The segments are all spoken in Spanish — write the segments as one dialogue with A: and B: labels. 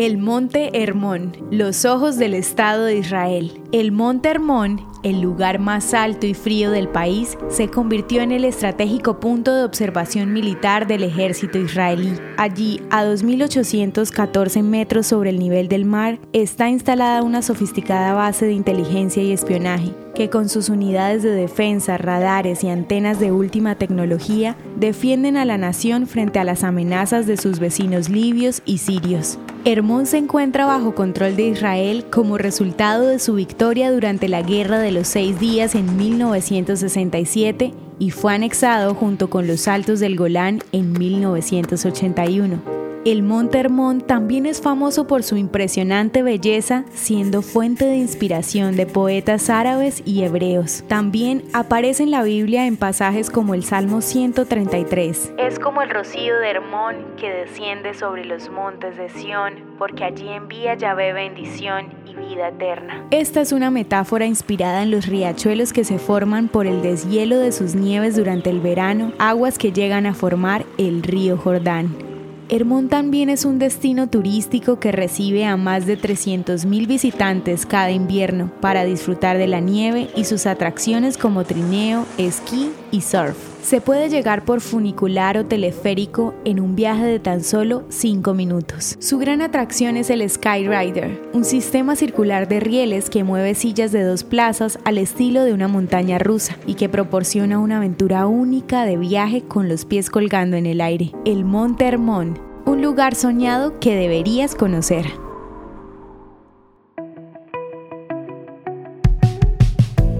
A: El Monte Hermón, los ojos del Estado de Israel. El Monte Hermón, el lugar más alto y frío del país, se convirtió en el estratégico punto de observación militar del ejército israelí. Allí, a 2.814 metros sobre el nivel del mar, está instalada una sofisticada base de inteligencia y espionaje que con sus unidades de defensa, radares y antenas de última tecnología defienden a la nación frente a las amenazas de sus vecinos libios y sirios. Hermón se encuentra bajo control de Israel como resultado de su victoria durante la Guerra de los Seis Días en 1967 y fue anexado junto con los Altos del Golán en 1981. El Monte Hermón también es famoso por su impresionante belleza, siendo fuente de inspiración de poetas árabes y hebreos. También aparece en la Biblia en pasajes como el Salmo 133. Es como el rocío de Hermón que desciende sobre los montes de Sión, porque allí envía Yahvé bendición y vida eterna. Esta es una metáfora inspirada en los riachuelos que se forman por el deshielo de sus nieves durante el verano, aguas que llegan a formar el río Jordán. Hermón también es un destino turístico que recibe a más de 300.000 visitantes cada invierno para disfrutar de la nieve y sus atracciones como trineo, esquí y surf. Se puede llegar por funicular o teleférico en un viaje de tan solo 5 minutos. Su gran atracción es el Skyrider, un sistema circular de rieles que mueve sillas de dos plazas al estilo de una montaña rusa y que proporciona una aventura única de viaje con los pies colgando en el aire. El Monte Hermón, un lugar soñado que deberías conocer.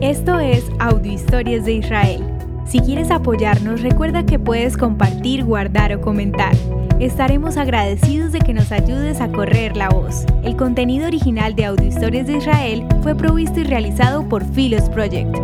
A: Esto es Audio Historias de Israel si quieres apoyarnos, recuerda que puedes compartir, guardar o comentar. Estaremos agradecidos de que nos ayudes a correr la voz. El contenido original de Audio Historias de Israel fue provisto y realizado por Philos Project.